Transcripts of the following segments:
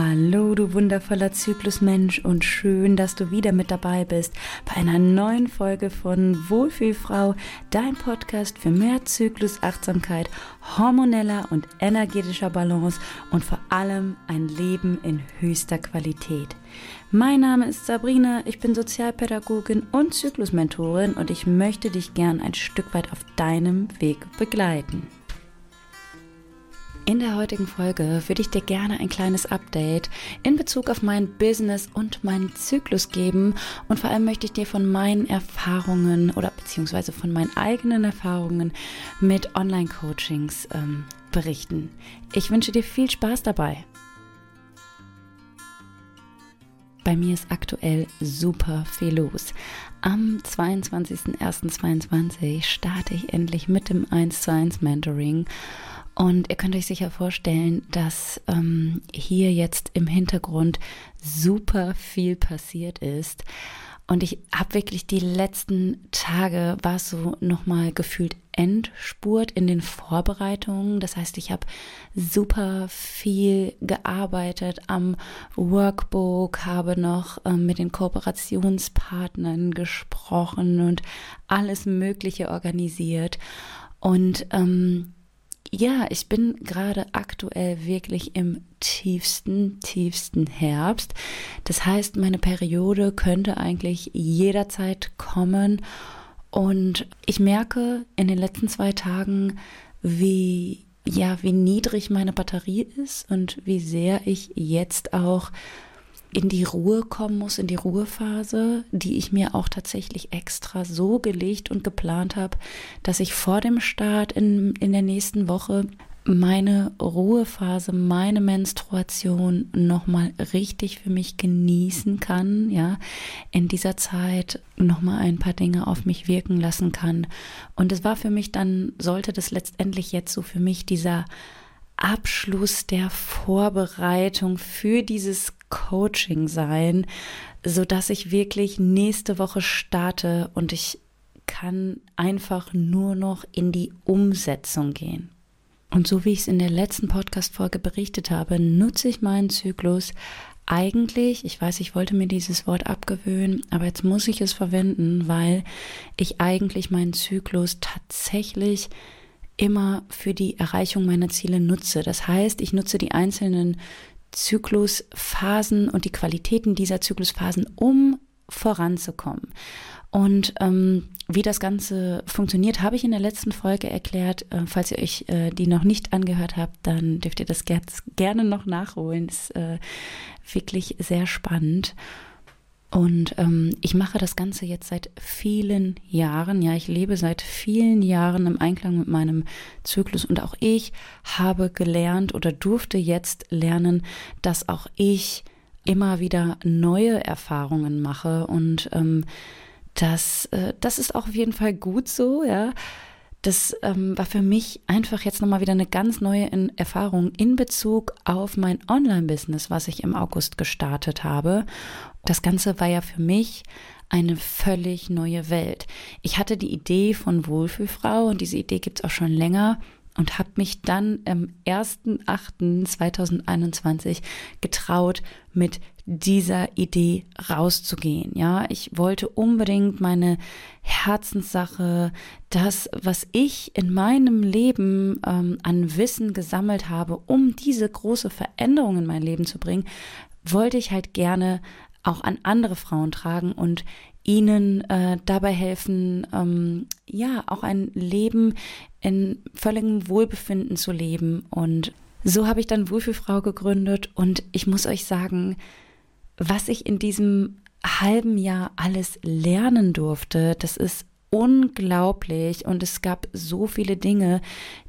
Hallo, du wundervoller Zyklusmensch und schön, dass du wieder mit dabei bist bei einer neuen Folge von Wohlfühlfrau, dein Podcast für mehr Zyklusachtsamkeit, hormoneller und energetischer Balance und vor allem ein Leben in höchster Qualität. Mein Name ist Sabrina, ich bin Sozialpädagogin und Zyklusmentorin und ich möchte dich gern ein Stück weit auf deinem Weg begleiten. In der heutigen Folge würde ich dir gerne ein kleines Update in Bezug auf mein Business und meinen Zyklus geben und vor allem möchte ich dir von meinen Erfahrungen oder beziehungsweise von meinen eigenen Erfahrungen mit Online-Coachings ähm, berichten. Ich wünsche dir viel Spaß dabei. Bei mir ist aktuell super viel los. Am 22.01.2022 starte ich endlich mit dem 1 zu 1 Mentoring und ihr könnt euch sicher vorstellen, dass ähm, hier jetzt im Hintergrund super viel passiert ist. Und ich habe wirklich die letzten Tage, war es so nochmal gefühlt Endspurt in den Vorbereitungen. Das heißt, ich habe super viel gearbeitet am Workbook, habe noch ähm, mit den Kooperationspartnern gesprochen und alles Mögliche organisiert. Und ähm, ja, ich bin gerade aktuell wirklich im tiefsten, tiefsten Herbst. Das heißt, meine Periode könnte eigentlich jederzeit kommen. Und ich merke in den letzten zwei Tagen, wie, ja, wie niedrig meine Batterie ist und wie sehr ich jetzt auch in die Ruhe kommen muss, in die Ruhephase, die ich mir auch tatsächlich extra so gelegt und geplant habe, dass ich vor dem Start in, in der nächsten Woche meine Ruhephase, meine Menstruation nochmal richtig für mich genießen kann, ja, in dieser Zeit nochmal ein paar Dinge auf mich wirken lassen kann. Und es war für mich dann, sollte das letztendlich jetzt so für mich dieser Abschluss der Vorbereitung für dieses Coaching sein, so dass ich wirklich nächste Woche starte und ich kann einfach nur noch in die Umsetzung gehen. Und so wie ich es in der letzten Podcast-Folge berichtet habe, nutze ich meinen Zyklus eigentlich, ich weiß, ich wollte mir dieses Wort abgewöhnen, aber jetzt muss ich es verwenden, weil ich eigentlich meinen Zyklus tatsächlich immer für die Erreichung meiner Ziele nutze. Das heißt, ich nutze die einzelnen Zyklusphasen und die Qualitäten dieser Zyklusphasen, um voranzukommen. Und ähm, wie das Ganze funktioniert, habe ich in der letzten Folge erklärt. Äh, falls ihr euch äh, die noch nicht angehört habt, dann dürft ihr das ger gerne noch nachholen. Ist äh, wirklich sehr spannend. Und ähm, ich mache das Ganze jetzt seit vielen Jahren. Ja, ich lebe seit vielen Jahren im Einklang mit meinem Zyklus und auch ich habe gelernt oder durfte jetzt lernen, dass auch ich immer wieder neue Erfahrungen mache und ähm, das, äh, das ist auch auf jeden Fall gut so, ja. Das ähm, war für mich einfach jetzt nochmal wieder eine ganz neue Erfahrung in Bezug auf mein Online-Business, was ich im August gestartet habe. Das Ganze war ja für mich eine völlig neue Welt. Ich hatte die Idee von Wohlfühlfrau und diese Idee gibt es auch schon länger und habe mich dann am 1.8.2021 getraut, mit dieser Idee rauszugehen. Ja, ich wollte unbedingt meine Herzenssache, das, was ich in meinem Leben ähm, an Wissen gesammelt habe, um diese große Veränderung in mein Leben zu bringen, wollte ich halt gerne auch an andere Frauen tragen und ihnen äh, dabei helfen, ähm, ja, auch ein Leben in völligem Wohlbefinden zu leben. Und so habe ich dann Wohlfühlfrau gegründet und ich muss euch sagen, was ich in diesem halben Jahr alles lernen durfte, das ist unglaublich und es gab so viele Dinge,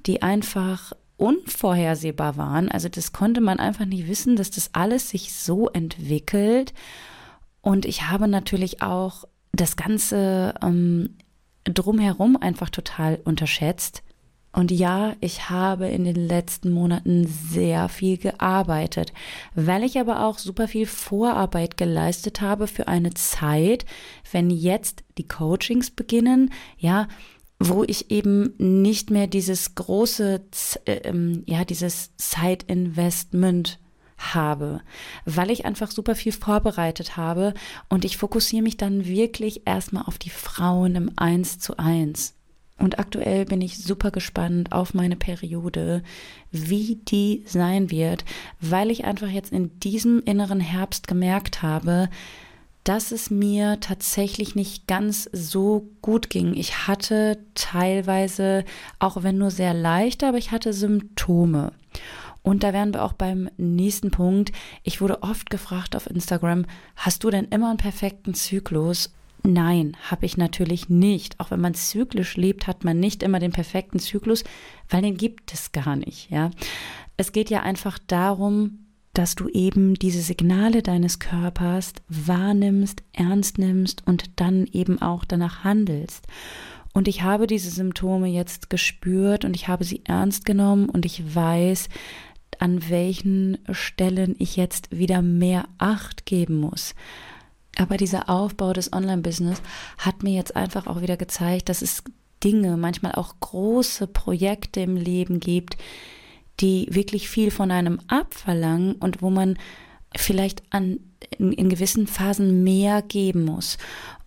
die einfach unvorhersehbar waren. Also das konnte man einfach nicht wissen, dass das alles sich so entwickelt. Und ich habe natürlich auch das Ganze ähm, drumherum einfach total unterschätzt. Und ja, ich habe in den letzten Monaten sehr viel gearbeitet, weil ich aber auch super viel Vorarbeit geleistet habe für eine Zeit, wenn jetzt die Coachings beginnen, ja, wo ich eben nicht mehr dieses große, äh, ja, dieses Zeitinvestment habe, weil ich einfach super viel vorbereitet habe und ich fokussiere mich dann wirklich erstmal auf die Frauen im Eins zu eins. Und aktuell bin ich super gespannt auf meine Periode, wie die sein wird, weil ich einfach jetzt in diesem inneren Herbst gemerkt habe, dass es mir tatsächlich nicht ganz so gut ging. Ich hatte teilweise, auch wenn nur sehr leicht, aber ich hatte Symptome. Und da wären wir auch beim nächsten Punkt. Ich wurde oft gefragt auf Instagram, hast du denn immer einen perfekten Zyklus? Nein, habe ich natürlich nicht. Auch wenn man zyklisch lebt, hat man nicht immer den perfekten Zyklus, weil den gibt es gar nicht, ja. Es geht ja einfach darum, dass du eben diese Signale deines Körpers wahrnimmst, ernst nimmst und dann eben auch danach handelst. Und ich habe diese Symptome jetzt gespürt und ich habe sie ernst genommen und ich weiß, an welchen Stellen ich jetzt wieder mehr Acht geben muss. Aber dieser Aufbau des Online-Business hat mir jetzt einfach auch wieder gezeigt, dass es Dinge, manchmal auch große Projekte im Leben gibt, die wirklich viel von einem abverlangen und wo man vielleicht an, in, in gewissen Phasen mehr geben muss.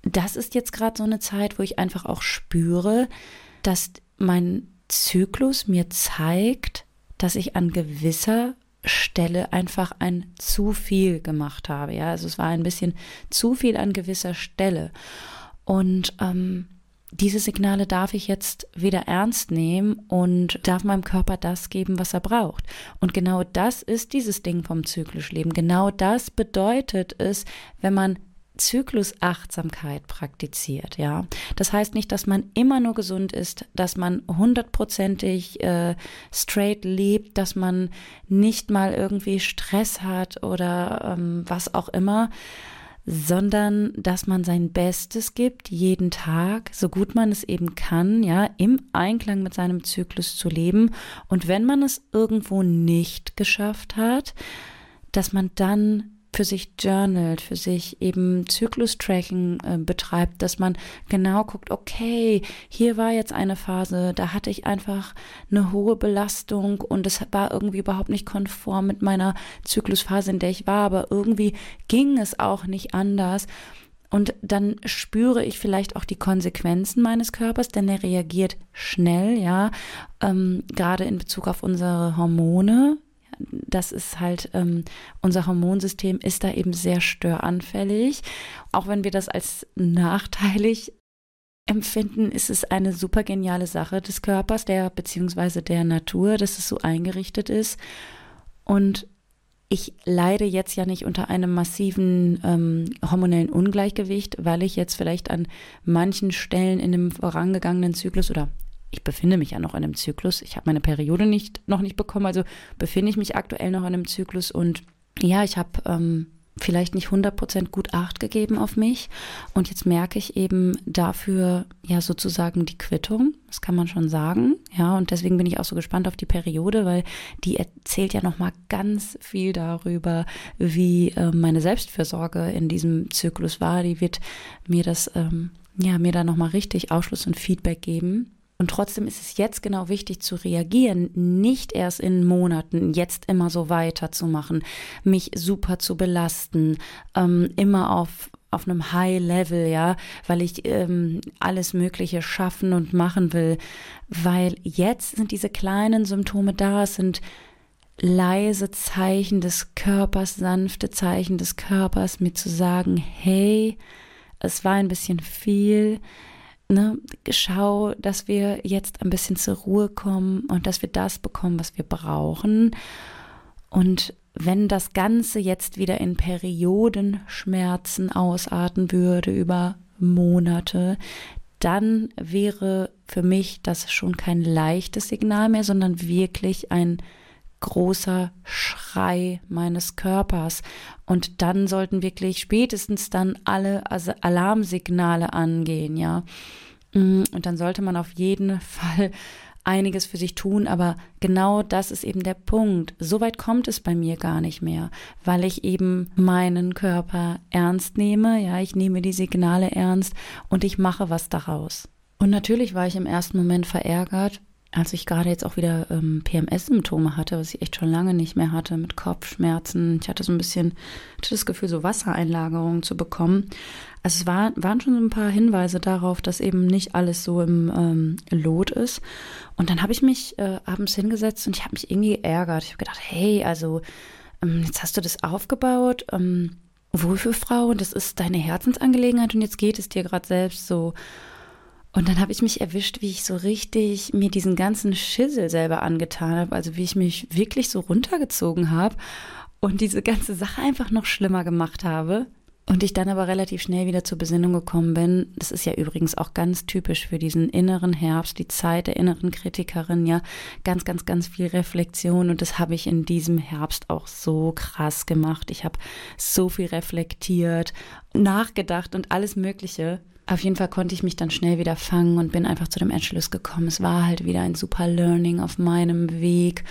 Das ist jetzt gerade so eine Zeit, wo ich einfach auch spüre, dass mein Zyklus mir zeigt, dass ich an gewisser Stelle einfach ein zu viel gemacht habe. Ja, also es war ein bisschen zu viel an gewisser Stelle. Und ähm, diese Signale darf ich jetzt wieder ernst nehmen und darf meinem Körper das geben, was er braucht. Und genau das ist dieses Ding vom zyklisch Leben. Genau das bedeutet es, wenn man Zyklusachtsamkeit praktiziert, ja. Das heißt nicht, dass man immer nur gesund ist, dass man hundertprozentig äh, straight lebt, dass man nicht mal irgendwie Stress hat oder ähm, was auch immer, sondern dass man sein Bestes gibt, jeden Tag, so gut man es eben kann, ja, im Einklang mit seinem Zyklus zu leben. Und wenn man es irgendwo nicht geschafft hat, dass man dann für sich journalt, für sich eben Zyklus-Tracking äh, betreibt, dass man genau guckt, okay, hier war jetzt eine Phase, da hatte ich einfach eine hohe Belastung und es war irgendwie überhaupt nicht konform mit meiner Zyklusphase, in der ich war, aber irgendwie ging es auch nicht anders. Und dann spüre ich vielleicht auch die Konsequenzen meines Körpers, denn er reagiert schnell, ja, ähm, gerade in Bezug auf unsere Hormone, das ist halt, ähm, unser Hormonsystem ist da eben sehr störanfällig. Auch wenn wir das als nachteilig empfinden, ist es eine super geniale Sache des Körpers, der beziehungsweise der Natur, dass es so eingerichtet ist. Und ich leide jetzt ja nicht unter einem massiven ähm, hormonellen Ungleichgewicht, weil ich jetzt vielleicht an manchen Stellen in dem vorangegangenen Zyklus oder ich befinde mich ja noch in einem Zyklus. Ich habe meine Periode nicht, noch nicht bekommen, also befinde ich mich aktuell noch in einem Zyklus. Und ja, ich habe ähm, vielleicht nicht 100% gut Acht gegeben auf mich. Und jetzt merke ich eben dafür ja sozusagen die Quittung, das kann man schon sagen, ja, und deswegen bin ich auch so gespannt auf die Periode, weil die erzählt ja nochmal ganz viel darüber, wie äh, meine Selbstfürsorge in diesem Zyklus war, die wird mir das, ähm, ja, mir da nochmal richtig Ausschluss und Feedback geben und trotzdem ist es jetzt genau wichtig zu reagieren, nicht erst in Monaten jetzt immer so weiterzumachen, mich super zu belasten, ähm, immer auf auf einem High Level, ja, weil ich ähm, alles Mögliche schaffen und machen will, weil jetzt sind diese kleinen Symptome da, es sind leise Zeichen des Körpers, sanfte Zeichen des Körpers, mir zu sagen, hey, es war ein bisschen viel, ne, schau, dass wir jetzt ein bisschen zur Ruhe kommen und dass wir das bekommen, was wir brauchen. Und wenn das Ganze jetzt wieder in Periodenschmerzen ausarten würde über Monate, dann wäre für mich das schon kein leichtes Signal mehr, sondern wirklich ein großer Schrei meines Körpers. Und dann sollten wirklich spätestens dann alle Alarmsignale angehen, ja. Mm, und dann sollte man auf jeden Fall einiges für sich tun, aber genau das ist eben der Punkt. So weit kommt es bei mir gar nicht mehr, weil ich eben meinen Körper ernst nehme, ja, ich nehme die Signale ernst und ich mache was daraus. Und natürlich war ich im ersten Moment verärgert, als ich gerade jetzt auch wieder ähm, PMS-Symptome hatte, was ich echt schon lange nicht mehr hatte, mit Kopfschmerzen. Ich hatte so ein bisschen hatte das Gefühl, so Wassereinlagerungen zu bekommen. Also es war, waren schon so ein paar Hinweise darauf, dass eben nicht alles so im ähm, Lot ist. Und dann habe ich mich äh, abends hingesetzt und ich habe mich irgendwie geärgert. Ich habe gedacht, hey, also ähm, jetzt hast du das aufgebaut. Ähm, wohl für Frau das ist deine Herzensangelegenheit und jetzt geht es dir gerade selbst so. Und dann habe ich mich erwischt, wie ich so richtig mir diesen ganzen Schissel selber angetan habe, also wie ich mich wirklich so runtergezogen habe und diese ganze Sache einfach noch schlimmer gemacht habe. Und ich dann aber relativ schnell wieder zur Besinnung gekommen bin. Das ist ja übrigens auch ganz typisch für diesen inneren Herbst, die Zeit der inneren Kritikerin, ja. Ganz, ganz, ganz viel Reflexion. Und das habe ich in diesem Herbst auch so krass gemacht. Ich habe so viel reflektiert, nachgedacht und alles Mögliche. Auf jeden Fall konnte ich mich dann schnell wieder fangen und bin einfach zu dem Entschluss gekommen. Es war halt wieder ein super Learning auf meinem Weg.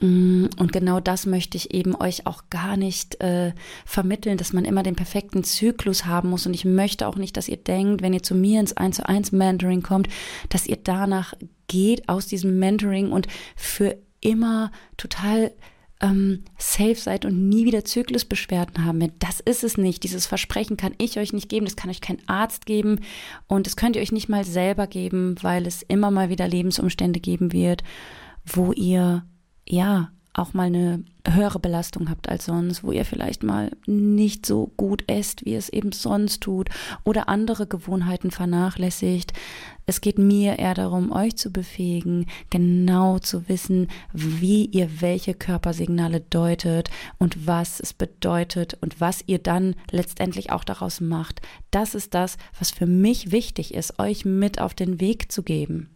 Mm, und genau das möchte ich eben euch auch gar nicht äh, vermitteln, dass man immer den perfekten Zyklus haben muss. Und ich möchte auch nicht, dass ihr denkt, wenn ihr zu mir ins 1 zu 1 Mentoring kommt, dass ihr danach geht aus diesem Mentoring und für immer total ähm, safe seid und nie wieder Zyklusbeschwerden haben Das ist es nicht. Dieses Versprechen kann ich euch nicht geben, das kann euch kein Arzt geben und das könnt ihr euch nicht mal selber geben, weil es immer mal wieder Lebensumstände geben wird, wo ihr ja auch mal eine höhere Belastung habt als sonst, wo ihr vielleicht mal nicht so gut esst, wie es eben sonst tut oder andere Gewohnheiten vernachlässigt. Es geht mir eher darum, euch zu befähigen, genau zu wissen, wie ihr welche Körpersignale deutet und was es bedeutet und was ihr dann letztendlich auch daraus macht. Das ist das, was für mich wichtig ist, euch mit auf den Weg zu geben.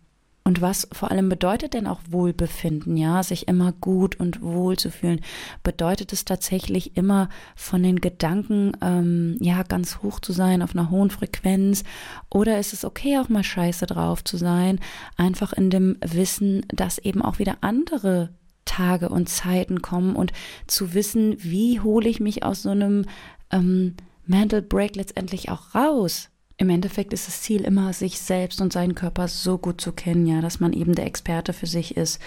Und was vor allem bedeutet denn auch Wohlbefinden, ja, sich immer gut und wohl zu fühlen? Bedeutet es tatsächlich immer von den Gedanken, ähm, ja, ganz hoch zu sein, auf einer hohen Frequenz? Oder ist es okay, auch mal scheiße drauf zu sein? Einfach in dem Wissen, dass eben auch wieder andere Tage und Zeiten kommen und zu wissen, wie hole ich mich aus so einem ähm, Mental Break letztendlich auch raus? Im Endeffekt ist das Ziel immer, sich selbst und seinen Körper so gut zu kennen, ja, dass man eben der Experte für sich ist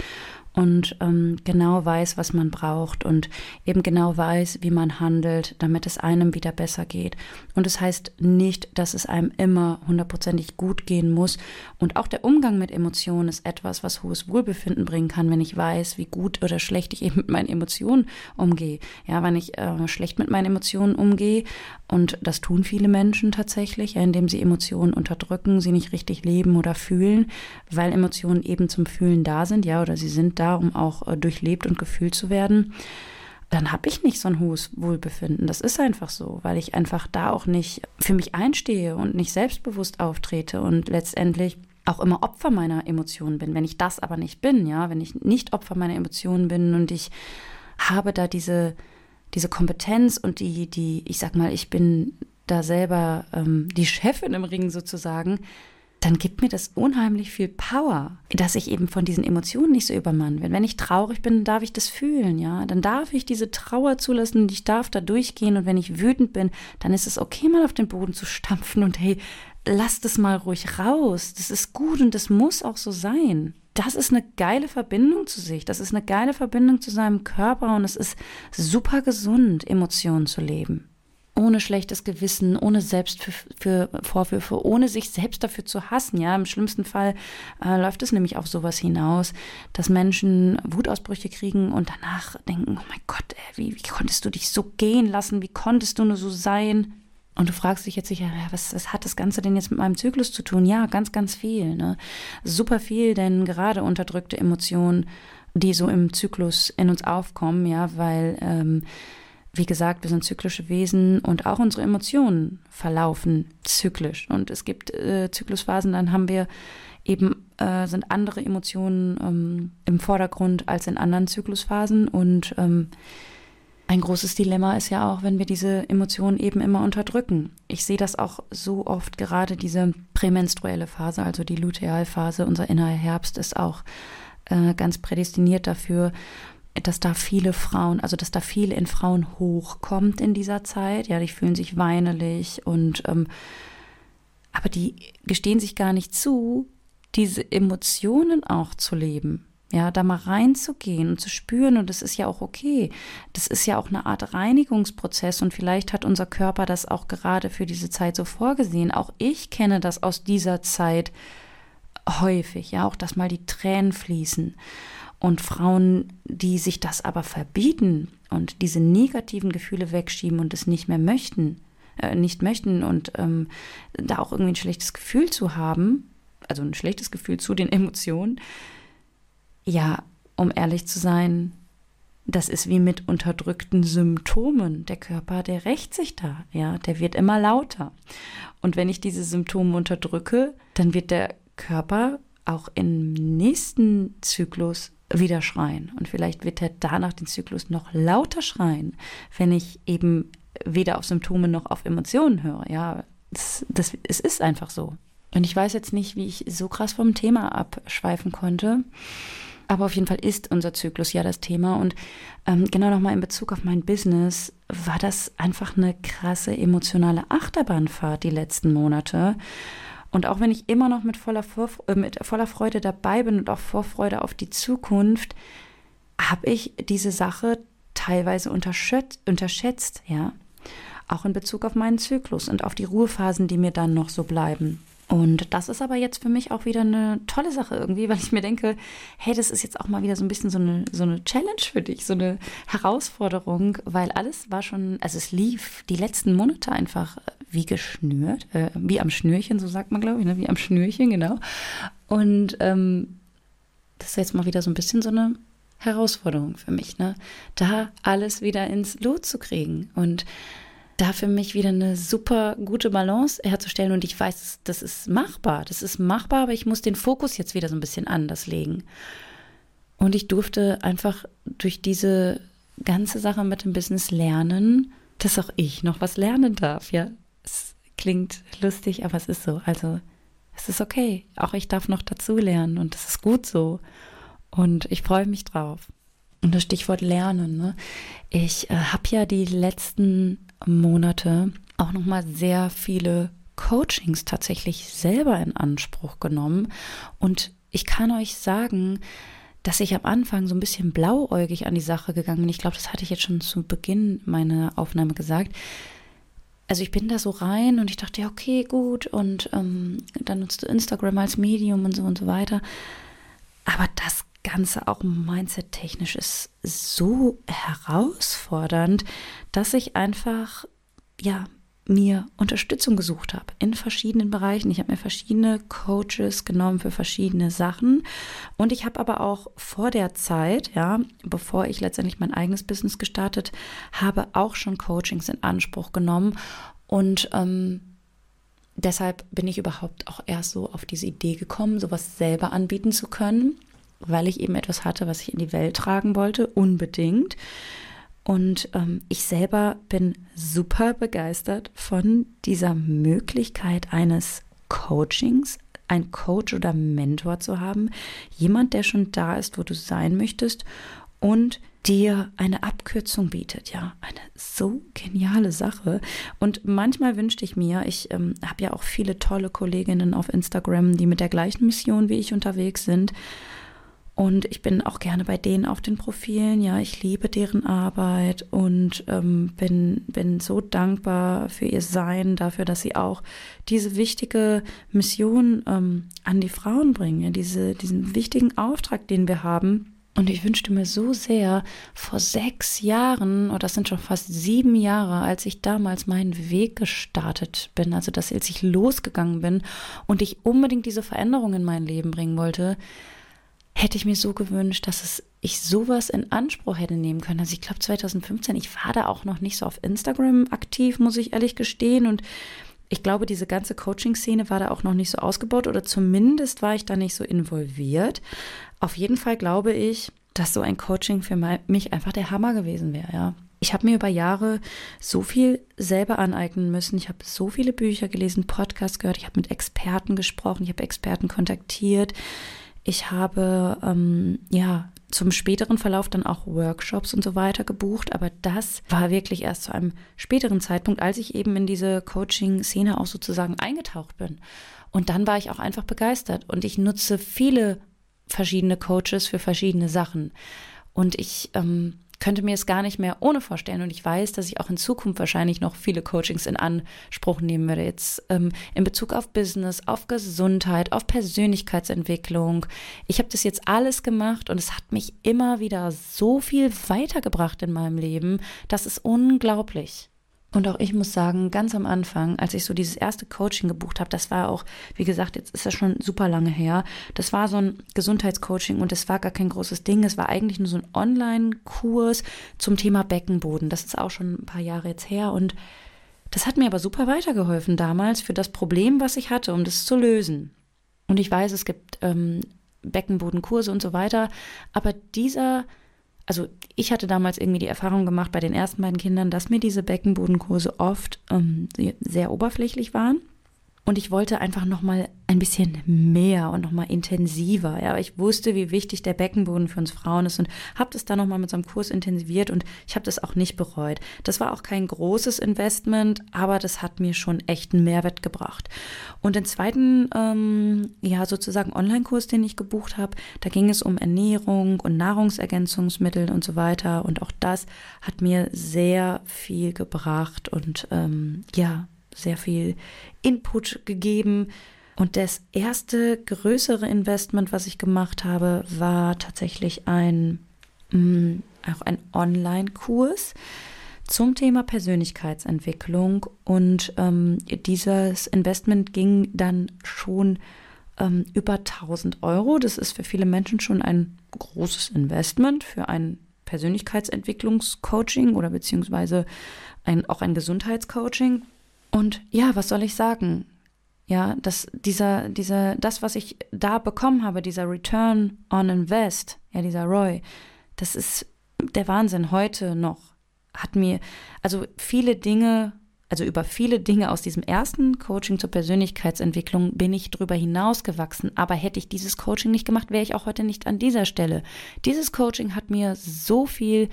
und ähm, genau weiß, was man braucht und eben genau weiß, wie man handelt, damit es einem wieder besser geht. Und es das heißt nicht, dass es einem immer hundertprozentig gut gehen muss. Und auch der Umgang mit Emotionen ist etwas, was hohes Wohlbefinden bringen kann, wenn ich weiß, wie gut oder schlecht ich eben mit meinen Emotionen umgehe. Ja, wenn ich äh, schlecht mit meinen Emotionen umgehe, und das tun viele Menschen tatsächlich, ja, indem sie Emotionen unterdrücken, sie nicht richtig leben oder fühlen, weil Emotionen eben zum Fühlen da sind, ja, oder sie sind da, um auch äh, durchlebt und gefühlt zu werden, dann habe ich nicht so ein hohes Wohlbefinden. Das ist einfach so, weil ich einfach da auch nicht für mich einstehe und nicht selbstbewusst auftrete und letztendlich auch immer Opfer meiner Emotionen bin. Wenn ich das aber nicht bin, ja, wenn ich nicht Opfer meiner Emotionen bin und ich habe da diese, diese Kompetenz und die, die, ich sag mal, ich bin da selber ähm, die Chefin im Ring sozusagen, dann gibt mir das unheimlich viel Power, dass ich eben von diesen Emotionen nicht so übermannt bin. Wenn ich traurig bin, darf ich das fühlen, ja. Dann darf ich diese Trauer zulassen und ich darf da durchgehen. Und wenn ich wütend bin, dann ist es okay, mal auf den Boden zu stampfen und hey, lass das mal ruhig raus. Das ist gut und das muss auch so sein. Das ist eine geile Verbindung zu sich. Das ist eine geile Verbindung zu seinem Körper und es ist super gesund, Emotionen zu leben ohne schlechtes Gewissen, ohne Selbstvorwürfe, ohne sich selbst dafür zu hassen. Ja, im schlimmsten Fall äh, läuft es nämlich auf sowas hinaus, dass Menschen Wutausbrüche kriegen und danach denken: Oh mein Gott, ey, wie, wie konntest du dich so gehen lassen? Wie konntest du nur so sein? Und du fragst dich jetzt sicher, was, was, hat das Ganze denn jetzt mit meinem Zyklus zu tun? Ja, ganz, ganz viel. Ne? Super viel, denn gerade unterdrückte Emotionen, die so im Zyklus in uns aufkommen, ja, weil ähm, wie gesagt, wir sind zyklische Wesen und auch unsere Emotionen verlaufen zyklisch. Und es gibt äh, Zyklusphasen, dann haben wir eben, äh, sind andere Emotionen ähm, im Vordergrund als in anderen Zyklusphasen. Und ähm, ein großes Dilemma ist ja auch, wenn wir diese Emotionen eben immer unterdrücken. Ich sehe das auch so oft, gerade diese prämenstruelle Phase, also die Lutealphase, unser innerer Herbst ist auch äh, ganz prädestiniert dafür, dass da viele Frauen, also dass da viel in Frauen hochkommt in dieser Zeit. Ja, die fühlen sich weinerlich und ähm, aber die gestehen sich gar nicht zu, diese Emotionen auch zu leben. Ja, da mal reinzugehen und zu spüren, und das ist ja auch okay. Das ist ja auch eine Art Reinigungsprozess und vielleicht hat unser Körper das auch gerade für diese Zeit so vorgesehen. Auch ich kenne das aus dieser Zeit häufig, ja, auch dass mal die Tränen fließen. Und Frauen, die sich das aber verbieten und diese negativen Gefühle wegschieben und es nicht mehr möchten, äh, nicht möchten und ähm, da auch irgendwie ein schlechtes Gefühl zu haben, also ein schlechtes Gefühl zu den Emotionen, ja, um ehrlich zu sein, das ist wie mit unterdrückten Symptomen. Der Körper, der rächt sich da, ja, der wird immer lauter. Und wenn ich diese Symptome unterdrücke, dann wird der Körper auch im nächsten Zyklus wieder schreien. Und vielleicht wird er danach den Zyklus noch lauter schreien, wenn ich eben weder auf Symptome noch auf Emotionen höre. Ja, das, das, es ist einfach so. Und ich weiß jetzt nicht, wie ich so krass vom Thema abschweifen konnte. Aber auf jeden Fall ist unser Zyklus ja das Thema. Und ähm, genau nochmal in Bezug auf mein Business war das einfach eine krasse emotionale Achterbahnfahrt die letzten Monate. Und auch wenn ich immer noch mit voller, Vorf äh, mit voller Freude dabei bin und auch Vorfreude auf die Zukunft, habe ich diese Sache teilweise unterschätzt, ja. Auch in Bezug auf meinen Zyklus und auf die Ruhephasen, die mir dann noch so bleiben. Und das ist aber jetzt für mich auch wieder eine tolle Sache irgendwie, weil ich mir denke, hey, das ist jetzt auch mal wieder so ein bisschen so eine, so eine Challenge für dich, so eine Herausforderung, weil alles war schon, also es lief die letzten Monate einfach wie geschnürt, äh, wie am Schnürchen, so sagt man, glaube ich, ne? wie am Schnürchen, genau. Und ähm, das ist jetzt mal wieder so ein bisschen so eine Herausforderung für mich, ne? Da alles wieder ins Lot zu kriegen und da für mich wieder eine super gute Balance herzustellen und ich weiß, das ist machbar, das ist machbar, aber ich muss den Fokus jetzt wieder so ein bisschen anders legen. Und ich durfte einfach durch diese ganze Sache mit dem Business lernen, dass auch ich noch was lernen darf, ja. Es klingt lustig, aber es ist so. Also, es ist okay. Auch ich darf noch dazu lernen und es ist gut so. Und ich freue mich drauf. Und das Stichwort Lernen. Ne? Ich äh, habe ja die letzten Monate auch noch mal sehr viele Coachings tatsächlich selber in Anspruch genommen und ich kann euch sagen, dass ich am Anfang so ein bisschen blauäugig an die Sache gegangen bin. Ich glaube, das hatte ich jetzt schon zu Beginn meiner Aufnahme gesagt. Also ich bin da so rein und ich dachte, ja, okay, gut. Und ähm, dann nutzt du Instagram als Medium und so und so weiter. Aber das Ganze auch mindset-technisch ist so herausfordernd, dass ich einfach, ja, mir Unterstützung gesucht habe in verschiedenen Bereichen. Ich habe mir verschiedene Coaches genommen für verschiedene Sachen und ich habe aber auch vor der Zeit, ja, bevor ich letztendlich mein eigenes Business gestartet habe, auch schon Coachings in Anspruch genommen und ähm, deshalb bin ich überhaupt auch erst so auf diese Idee gekommen, sowas selber anbieten zu können weil ich eben etwas hatte, was ich in die Welt tragen wollte, unbedingt. Und ähm, ich selber bin super begeistert von dieser Möglichkeit eines Coachings, ein Coach oder Mentor zu haben, jemand, der schon da ist, wo du sein möchtest und dir eine Abkürzung bietet. Ja, eine so geniale Sache. Und manchmal wünschte ich mir, ich ähm, habe ja auch viele tolle Kolleginnen auf Instagram, die mit der gleichen Mission wie ich unterwegs sind. Und ich bin auch gerne bei denen auf den Profilen. Ja, ich liebe deren Arbeit und ähm, bin, bin so dankbar für ihr Sein, dafür, dass sie auch diese wichtige Mission ähm, an die Frauen bringen. Ja, diese, diesen wichtigen Auftrag, den wir haben. Und ich wünschte mir so sehr, vor sechs Jahren, oder das sind schon fast sieben Jahre, als ich damals meinen Weg gestartet bin, also dass als ich losgegangen bin und ich unbedingt diese Veränderung in mein Leben bringen wollte, hätte ich mir so gewünscht, dass es ich sowas in Anspruch hätte nehmen können. Also ich glaube 2015, ich war da auch noch nicht so auf Instagram aktiv, muss ich ehrlich gestehen. Und ich glaube, diese ganze Coaching-Szene war da auch noch nicht so ausgebaut oder zumindest war ich da nicht so involviert. Auf jeden Fall glaube ich, dass so ein Coaching für mich einfach der Hammer gewesen wäre, ja. Ich habe mir über Jahre so viel selber aneignen müssen. Ich habe so viele Bücher gelesen, Podcasts gehört, ich habe mit Experten gesprochen, ich habe Experten kontaktiert. Ich habe ähm, ja zum späteren Verlauf dann auch Workshops und so weiter gebucht, aber das war wirklich erst zu einem späteren Zeitpunkt, als ich eben in diese Coaching-Szene auch sozusagen eingetaucht bin. Und dann war ich auch einfach begeistert und ich nutze viele verschiedene Coaches für verschiedene Sachen. Und ich ähm, könnte mir es gar nicht mehr ohne vorstellen. Und ich weiß, dass ich auch in Zukunft wahrscheinlich noch viele Coachings in Anspruch nehmen werde. Jetzt ähm, in Bezug auf Business, auf Gesundheit, auf Persönlichkeitsentwicklung. Ich habe das jetzt alles gemacht und es hat mich immer wieder so viel weitergebracht in meinem Leben. Das ist unglaublich. Und auch ich muss sagen, ganz am Anfang, als ich so dieses erste Coaching gebucht habe, das war auch, wie gesagt, jetzt ist das schon super lange her. Das war so ein Gesundheitscoaching und das war gar kein großes Ding. Es war eigentlich nur so ein Online-Kurs zum Thema Beckenboden. Das ist auch schon ein paar Jahre jetzt her und das hat mir aber super weitergeholfen damals für das Problem, was ich hatte, um das zu lösen. Und ich weiß, es gibt ähm, Beckenbodenkurse und so weiter, aber dieser also ich hatte damals irgendwie die Erfahrung gemacht bei den ersten beiden Kindern, dass mir diese Beckenbodenkurse oft ähm, sehr oberflächlich waren. Und ich wollte einfach nochmal ein bisschen mehr und nochmal intensiver. Ja, ich wusste, wie wichtig der Beckenboden für uns Frauen ist und habe das dann nochmal mit so einem Kurs intensiviert und ich habe das auch nicht bereut. Das war auch kein großes Investment, aber das hat mir schon echt einen Mehrwert gebracht. Und den zweiten, ähm, ja, sozusagen Online-Kurs, den ich gebucht habe, da ging es um Ernährung und Nahrungsergänzungsmittel und so weiter. Und auch das hat mir sehr viel gebracht und ähm, ja, sehr viel Input gegeben. Und das erste größere Investment, was ich gemacht habe, war tatsächlich ein, mm, auch ein Online-Kurs zum Thema Persönlichkeitsentwicklung. Und ähm, dieses Investment ging dann schon ähm, über 1000 Euro. Das ist für viele Menschen schon ein großes Investment für ein Persönlichkeitsentwicklungscoaching oder beziehungsweise ein, auch ein Gesundheitscoaching. Und ja, was soll ich sagen? Ja, dass dieser, dieser, das, was ich da bekommen habe, dieser Return on Invest, ja, dieser Roy, das ist der Wahnsinn heute noch. Hat mir, also viele Dinge, also über viele Dinge aus diesem ersten Coaching zur Persönlichkeitsentwicklung bin ich drüber hinausgewachsen. Aber hätte ich dieses Coaching nicht gemacht, wäre ich auch heute nicht an dieser Stelle. Dieses Coaching hat mir so viel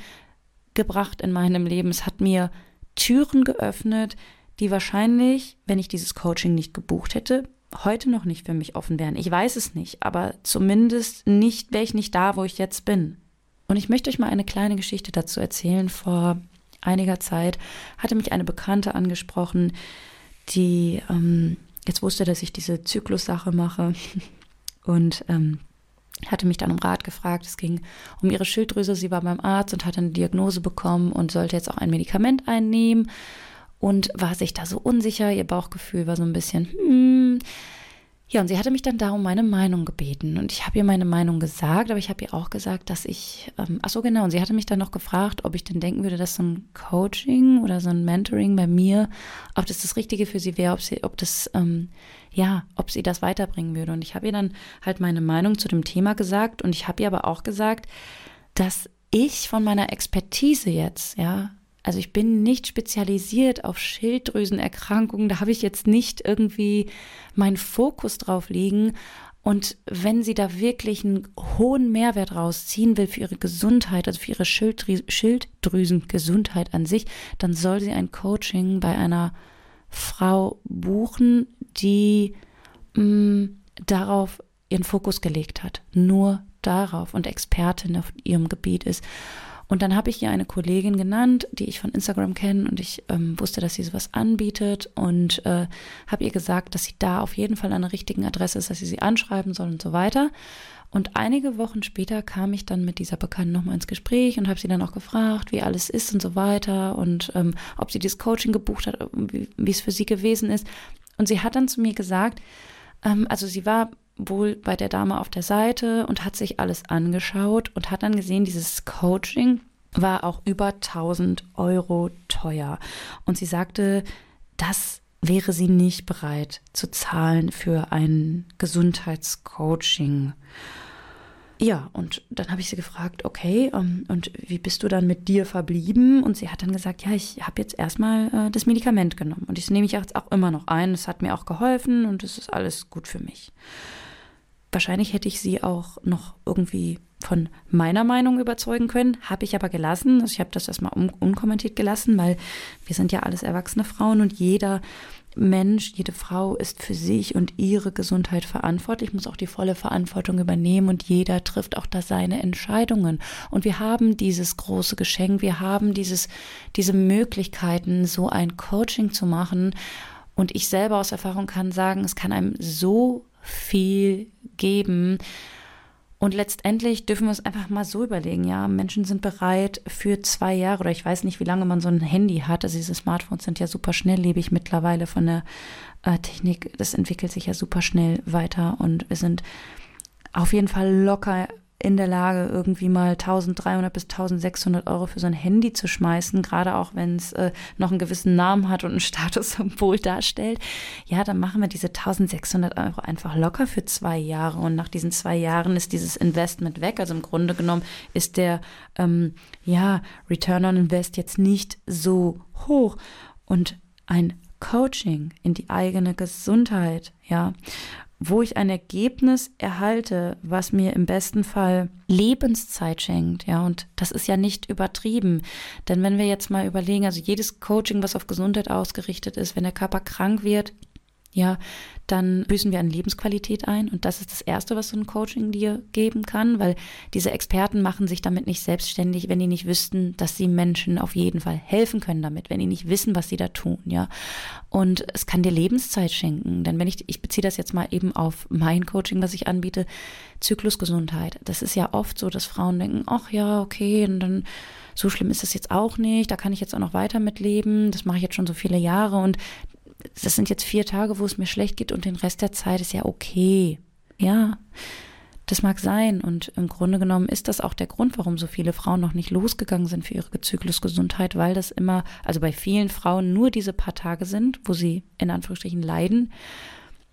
gebracht in meinem Leben. Es hat mir Türen geöffnet, die wahrscheinlich, wenn ich dieses Coaching nicht gebucht hätte, heute noch nicht für mich offen wären. Ich weiß es nicht, aber zumindest nicht, wäre ich nicht da, wo ich jetzt bin. Und ich möchte euch mal eine kleine Geschichte dazu erzählen. Vor einiger Zeit hatte mich eine Bekannte angesprochen, die ähm, jetzt wusste, dass ich diese Zyklussache mache und ähm, hatte mich dann um Rat gefragt. Es ging um ihre Schilddrüse. Sie war beim Arzt und hatte eine Diagnose bekommen und sollte jetzt auch ein Medikament einnehmen und war sich da so unsicher. Ihr Bauchgefühl war so ein bisschen, hm. Ja, und sie hatte mich dann da um meine Meinung gebeten. Und ich habe ihr meine Meinung gesagt, aber ich habe ihr auch gesagt, dass ich, ähm, ach so genau, und sie hatte mich dann noch gefragt, ob ich denn denken würde, dass so ein Coaching oder so ein Mentoring bei mir, ob das das Richtige für sie wäre, ob sie, ob das, ähm, ja, ob sie das weiterbringen würde. Und ich habe ihr dann halt meine Meinung zu dem Thema gesagt und ich habe ihr aber auch gesagt, dass ich von meiner Expertise jetzt, ja, also ich bin nicht spezialisiert auf Schilddrüsenerkrankungen, da habe ich jetzt nicht irgendwie meinen Fokus drauf liegen. Und wenn sie da wirklich einen hohen Mehrwert rausziehen will für ihre Gesundheit, also für ihre Schilddrü Schilddrüsengesundheit an sich, dann soll sie ein Coaching bei einer Frau buchen, die mh, mm, darauf ihren Fokus gelegt hat. Nur darauf und Expertin auf ihrem Gebiet ist. Und dann habe ich ihr eine Kollegin genannt, die ich von Instagram kenne und ich ähm, wusste, dass sie sowas anbietet und äh, habe ihr gesagt, dass sie da auf jeden Fall an der richtigen Adresse ist, dass sie sie anschreiben soll und so weiter. Und einige Wochen später kam ich dann mit dieser Bekannten nochmal ins Gespräch und habe sie dann auch gefragt, wie alles ist und so weiter und ähm, ob sie dieses Coaching gebucht hat, wie, es für sie gewesen ist. Und sie hat dann zu mir gesagt, ähm, also sie war wohl bei der Dame auf der Seite und hat sich alles angeschaut und hat dann gesehen, dieses Coaching war auch über 1000 Euro teuer. Und sie sagte, das wäre sie nicht bereit zu zahlen für ein Gesundheitscoaching. Ja, und dann habe ich sie gefragt, okay, um, ähm, und wie bist du dann mit dir verblieben? Und sie hat dann gesagt, ja, ich habe jetzt erstmal äh, das Medikament genommen und das nehme ich jetzt auch immer noch ein. Es hat mir auch geholfen und es ist alles gut für mich wahrscheinlich hätte ich sie auch noch irgendwie von meiner Meinung überzeugen können, habe ich aber gelassen. Also ich habe das erstmal un unkommentiert gelassen, weil wir sind ja alles erwachsene Frauen und jeder Mensch, jede Frau ist für sich und ihre Gesundheit verantwortlich, muss auch die volle Verantwortung übernehmen und jeder trifft auch da seine Entscheidungen. Und wir haben dieses große Geschenk, wir haben dieses, diese Möglichkeiten, so ein Coaching zu machen. Und ich selber aus Erfahrung kann sagen, es kann einem so viel geben. Und letztendlich dürfen wir uns einfach mal so überlegen, ja, Menschen sind bereit für zwei Jahre oder ich weiß nicht, wie lange man so ein Handy hat. Also diese Smartphones sind ja super schnelllebig mittlerweile von der äh, Technik. Das entwickelt sich ja super schnell weiter und wir sind auf jeden Fall locker in der Lage, irgendwie mal 1300 bis 1600 Euro für so ein Handy zu schmeißen, gerade auch wenn es äh, noch einen gewissen Namen hat und ein Statussymbol darstellt, ja, dann machen wir diese 1600 Euro einfach locker für zwei Jahre. Und nach diesen zwei Jahren ist dieses Investment weg. Also im Grunde genommen ist der, ähm, ja, Return on Invest jetzt nicht so hoch. Und ein Coaching in die eigene Gesundheit, ja, wo ich ein Ergebnis erhalte, was mir im besten Fall Lebenszeit schenkt, ja, und das ist ja nicht übertrieben, denn wenn wir jetzt mal überlegen, also jedes Coaching, was auf Gesundheit ausgerichtet ist, wenn der Körper krank wird, ja, dann büßen wir an Lebensqualität ein. Und das ist das Erste, was so ein Coaching dir geben kann, weil diese Experten machen sich damit nicht selbstständig, wenn die nicht wüssten, dass sie Menschen auf jeden Fall helfen können damit, wenn die nicht wissen, was sie da tun, ja. Und es kann dir Lebenszeit schenken. Denn wenn ich, ich beziehe das jetzt mal eben auf mein Coaching, was ich anbiete, Zyklusgesundheit. Das ist ja oft so, dass Frauen denken, ach ja, okay, und dann so schlimm ist es jetzt auch nicht, da kann ich jetzt auch noch weiter mitleben, das mache ich jetzt schon so viele Jahre und das sind jetzt vier Tage, wo es mir schlecht geht und den Rest der Zeit ist ja okay. Ja, das mag sein. Und im Grunde genommen ist das auch der Grund, warum so viele Frauen noch nicht losgegangen sind für ihre Zyklusgesundheit, weil das immer, also bei vielen Frauen nur diese paar Tage sind, wo sie in Anführungsstrichen leiden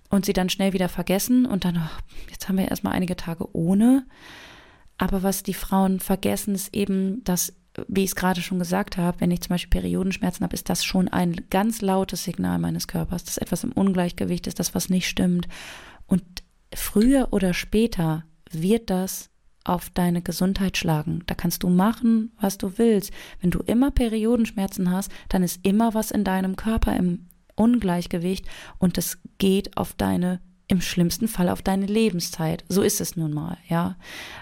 und sie dann schnell wieder vergessen und dann, oh, jetzt haben wir erstmal einige Tage ohne. Aber was die Frauen vergessen, ist eben, dass wie ich es gerade schon gesagt habe, wenn ich zum Beispiel Periodenschmerzen habe, ist das schon ein ganz lautes Signal meines Körpers, dass etwas im Ungleichgewicht ist, dass was nicht stimmt. Und früher oder später wird das auf deine Gesundheit schlagen. Da kannst du machen, was du willst. Wenn du immer Periodenschmerzen hast, dann ist immer was in deinem Körper im Ungleichgewicht und das geht auf deine im schlimmsten Fall auf deine Lebenszeit. So ist es nun mal, ja,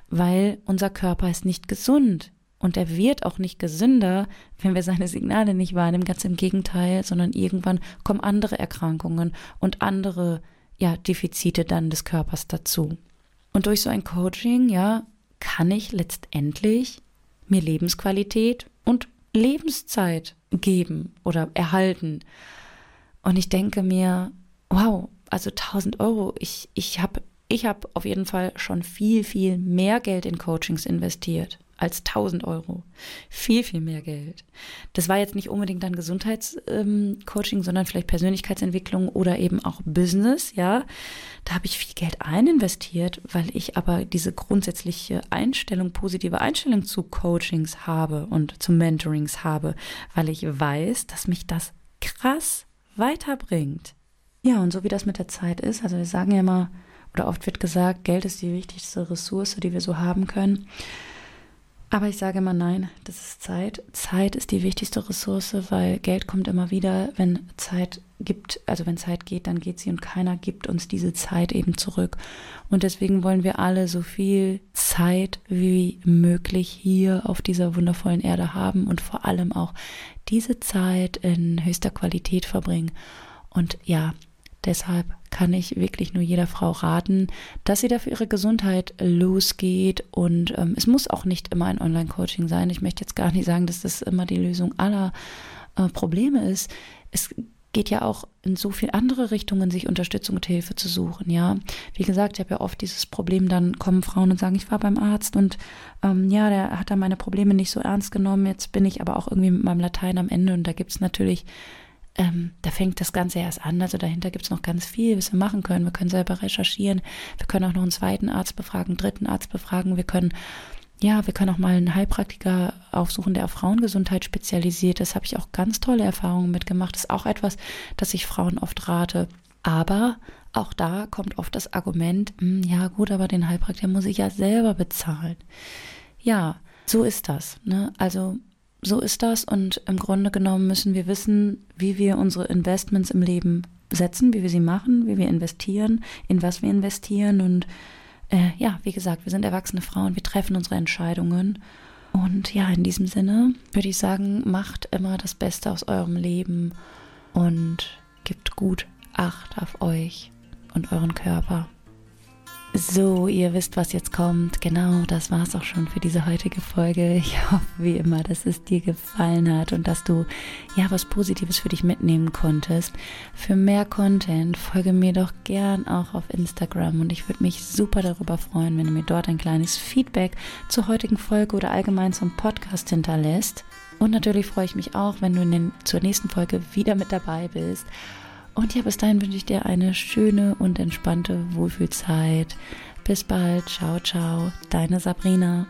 weil unser Körper ist nicht gesund. Und er wird auch nicht gesünder, wenn wir seine Signale nicht wahrnehmen. Ganz im Gegenteil, sondern irgendwann kommen andere Erkrankungen und andere ja, Defizite dann des Körpers dazu. Und durch so ein Coaching, ja, kann ich letztendlich mir Lebensqualität und Lebenszeit geben oder erhalten. Und ich denke mir, wow, also 1000 Euro, ich, ich habe ich hab auf jeden Fall schon viel, viel mehr Geld in Coachings investiert als 1000 Euro. Viel, viel mehr Geld. Das war jetzt nicht unbedingt dann Gesundheitscoaching, ähm, sondern vielleicht Persönlichkeitsentwicklung oder eben auch Business, ja. Da habe ich viel Geld eininvestiert, weil ich aber diese grundsätzliche Einstellung, positive Einstellung zu Coachings habe und zu Mentorings habe, weil ich weiß, dass mich das krass weiterbringt. Ja, und so wie das mit der Zeit ist, also wir sagen ja immer, oder oft wird gesagt, Geld ist die wichtigste Ressource, die wir so haben können. Aber ich sage immer nein, das ist Zeit. Zeit ist die wichtigste Ressource, weil Geld kommt immer wieder, wenn Zeit gibt, also wenn Zeit geht, dann geht sie und keiner gibt uns diese Zeit eben zurück. Und deswegen wollen wir alle so viel Zeit wie möglich hier auf dieser wundervollen Erde haben und vor allem auch diese Zeit in höchster Qualität verbringen. Und ja, Deshalb kann ich wirklich nur jeder Frau raten, dass sie dafür ihre Gesundheit losgeht. Und ähm, es muss auch nicht immer ein Online-Coaching sein. Ich möchte jetzt gar nicht sagen, dass das immer die Lösung aller äh, Probleme ist. Es geht ja auch in so viele andere Richtungen, sich Unterstützung und Hilfe zu suchen. Ja, wie gesagt, ich habe ja oft dieses Problem, dann kommen Frauen und sagen, ich war beim Arzt und ähm, ja, der hat da meine Probleme nicht so ernst genommen. Jetzt bin ich aber auch irgendwie mit meinem Latein am Ende und da gibt es natürlich ähm, da fängt das Ganze erst an. Also dahinter gibt es noch ganz viel, was wir machen können. Wir können selber recherchieren. Wir können auch noch einen zweiten Arzt befragen, einen dritten Arzt befragen. Wir können, ja, wir können auch mal einen Heilpraktiker aufsuchen, der auf Frauengesundheit spezialisiert ist. Habe ich auch ganz tolle Erfahrungen mitgemacht. Das ist auch etwas, das ich Frauen oft rate. Aber auch da kommt oft das Argument, hm, ja gut, aber den Heilpraktiker muss ich ja selber bezahlen. Ja, so ist das. Ne? Also so ist das. Und im Grunde genommen müssen wir wissen, wie wir unsere Investments im Leben setzen, wie wir sie machen, wie wir investieren, in was wir investieren. Und äh, ja, wie gesagt, wir sind erwachsene Frauen, wir treffen unsere Entscheidungen. Und ja, in diesem Sinne würde ich sagen, macht immer das Beste aus eurem Leben und gebt gut Acht auf euch und euren Körper. So, ihr wisst, was jetzt kommt. Genau, das war es auch schon für diese heutige Folge. Ich hoffe wie immer, dass es dir gefallen hat und dass du ja was Positives für dich mitnehmen konntest. Für mehr Content folge mir doch gern auch auf Instagram und ich würde mich super darüber freuen, wenn du mir dort ein kleines Feedback zur heutigen Folge oder allgemein zum Podcast hinterlässt. Und natürlich freue ich mich auch, wenn du den, zur nächsten Folge wieder mit dabei bist. Und ja, bis dahin wünsche ich dir eine schöne und entspannte Wohlfühlzeit. Bis bald. Ciao, ciao. Deine Sabrina.